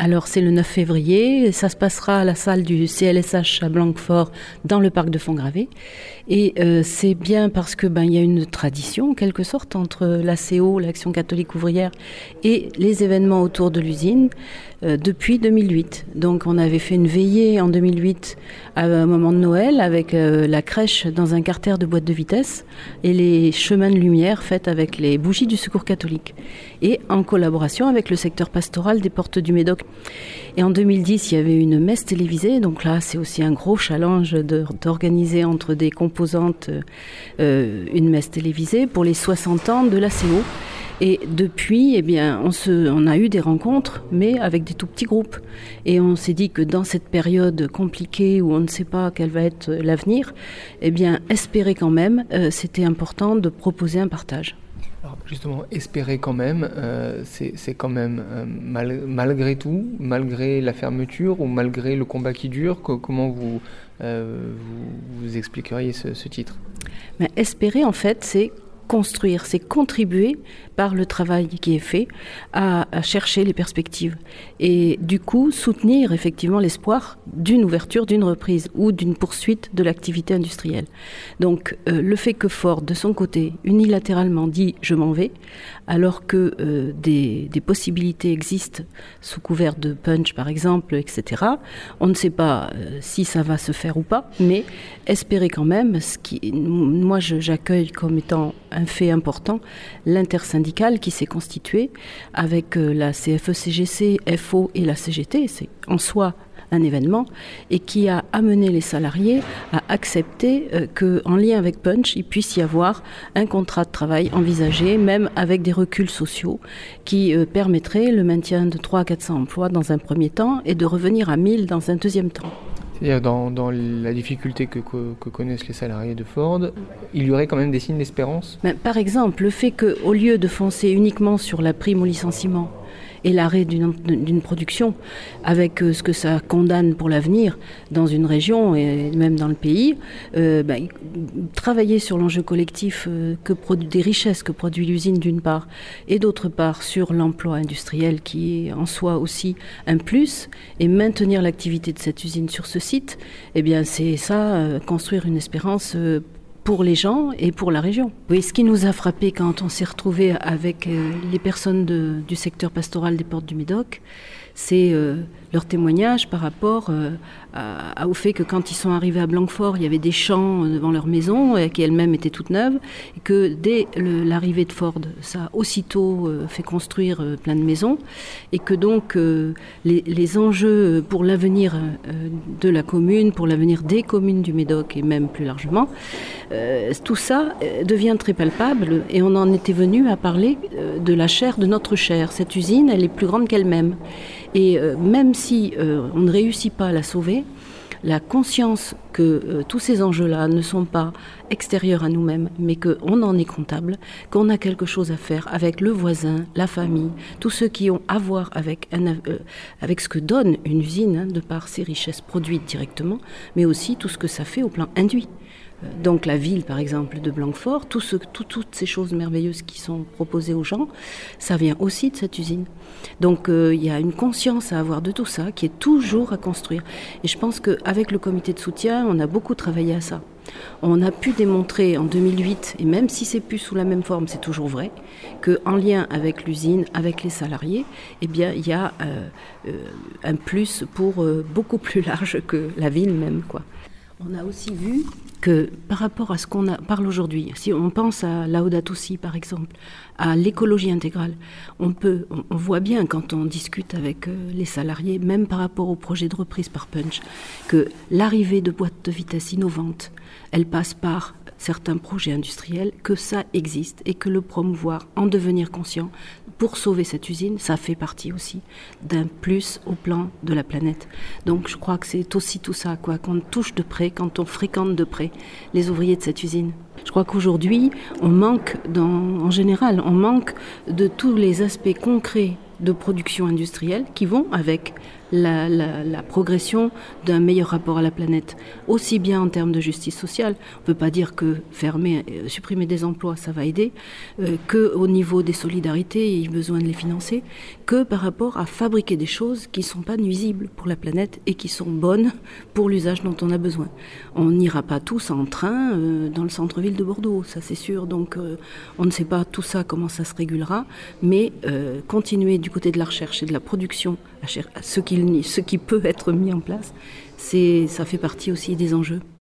Alors c'est le 9 février, ça se passera à la salle du CLSH à Blanquefort dans le parc de Fontgravé. Et euh, c'est bien parce que ben il y a une tradition en quelque sorte entre l'ACO, l'Action catholique ouvrière, et les événements autour de l'usine euh, depuis 2008. Donc on avait fait une veillée en 2008 à un moment de Noël avec euh, la crèche dans un carter de boîte de vitesse et les chemins de lumière faits avec les bougies du Secours catholique et en collaboration avec le secteur pastoral des portes du Médoc. Et en 2010, il y avait une messe télévisée, donc là c'est aussi un gros challenge d'organiser entre des composantes euh, une messe télévisée pour les 60 ans de l'ACO. Et depuis, eh bien, on, a eu des rencontres, mais avec des tout petits groupes. Et on s'est dit que dans cette période compliquée où on ne sait pas quel va être l'avenir, eh bien, espérer quand même, euh, c'était important de proposer un partage. Justement, espérer quand même, euh, c'est quand même euh, mal, malgré tout, malgré la fermeture ou malgré le combat qui dure, comment vous, vous, vous, expliqueriez ce, ce titre? Mais Espérer, en fait, c'est construire, c'est contribuer par le travail qui est fait à, chercher les perspectives et du coup soutenir effectivement l'espoir d'une ouverture, d'une reprise ou d'une poursuite de l'activité industrielle. Donc euh, le fait que Ford, de son côté, unilatéralement dit je m'en vais, alors que euh, des, possibilités existent sous couvert de punch par exemple, etc. On ne sait pas euh, si ça va se faire ou pas, mais espérer quand même, ce qui, moi j'accueille comme étant un fait important, l'intersyndicale qui s'est constitué avec euh, la CFE-CGC, FO et la CGT. C'est en soi un événement et qui a amené les salariés à accepter euh, qu'en lien avec Punch, il puisse y avoir un contrat de travail envisagé, même avec des reculs sociaux, qui euh, permettraient le maintien de 300 à 400 emplois dans un premier temps et de revenir à 1000 dans un deuxième temps. C'est-à-dire dans, dans, la difficulté que, connaissent les salariés de Ford, il y aurait quand même des signes d'espérance? Par exemple, le fait qu'au lieu de foncer uniquement sur la prime au licenciement, et l'arrêt d'une production, avec euh, ce que ça condamne pour l'avenir dans une région et même dans le pays. Euh, ben, travailler sur l'enjeu collectif euh, que des richesses que produit l'usine d'une part, et d'autre part sur l'emploi industriel qui est en soi aussi un plus, et maintenir l'activité de cette usine sur ce site, eh bien c'est ça, construire une espérance pour les gens et pour la région. Oui, ce qui nous a frappé quand on s'est retrouvé avec euh, les personnes du secteur pastoral des portes du Médoc, c'est euh, leur témoignage par rapport euh, au fait que quand ils sont arrivés à Blanquefort, il y avait des champs devant leur maison qui elles-mêmes étaient toutes neuves, et que dès l'arrivée de Ford, ça a aussitôt fait construire plein de maisons, et que donc les, les, enjeux pour l'avenir de la commune, pour l'avenir des communes du Médoc et même plus largement, tout ça devient très palpable, et on en était venu à parler de la chair de notre chair. Cette usine, elle est plus grande qu'elle-même. Et euh, même si euh, on ne réussit pas à la sauver, la conscience que euh, tous ces enjeux-là ne sont pas extérieurs à nous-mêmes, mais qu'on en est comptable, qu'on a quelque chose à faire avec le voisin, la famille, tous ceux qui ont à voir avec, avec ce que donne une usine, hein, de par ses richesses produites directement, mais aussi tout ce que ça fait au plan induit. Donc la ville, par exemple, de Blanquefort, toutes ces choses merveilleuses qui sont proposées aux gens, ça vient aussi de cette usine. Donc euh, il y a une conscience à avoir de tout ça qui est toujours à construire. Et je pense qu'avec le comité de soutien, on a beaucoup travaillé à ça. On a pu démontrer en 2008, et même si c'est plus sous la même forme, c'est toujours vrai, qu'en lien avec l'usine, avec les salariés, eh bien, il y a euh, euh, un plus pour beaucoup plus large que la ville même, quoi. On a aussi vu que par rapport à ce qu'on parle aujourd'hui, si on pense à Laudato par exemple, à l'écologie intégrale, on peut, on, voit bien quand on discute avec euh, les salariés, même par rapport au projet de reprise par Punch, que l'arrivée de boîtes de vitesse innovantes, elle passe par certains projets industriels, que ça existe et que le promouvoir, en devenir conscient, pour sauver cette usine, ça fait partie aussi d'un plus au plan de la planète. Donc je crois que c'est aussi tout ça, quoi, qu'on touche de près, quand on fréquente de près les ouvriers de cette usine. Je crois qu'aujourd'hui, on manque, en général, on manque de tous les aspects concrets de production industrielle qui vont avec la, progression d'un meilleur rapport à la planète, aussi bien en termes de justice sociale, on ne peut pas dire que fermer, euh, supprimer des emplois, ça va aider, euh, que au niveau des solidarités, il y a besoin de les financer, que par rapport à fabriquer des choses qui ne sont pas nuisibles pour la planète et qui sont bonnes pour l'usage dont on a besoin. On n'ira pas tous en train euh, dans le centre-ville de Bordeaux, ça c'est sûr, donc on ne sait pas tout ça comment ça se régulera, mais continuer du côté de la recherche et de la production à ce qui ce qui peut être mis en place, ça fait partie aussi des enjeux.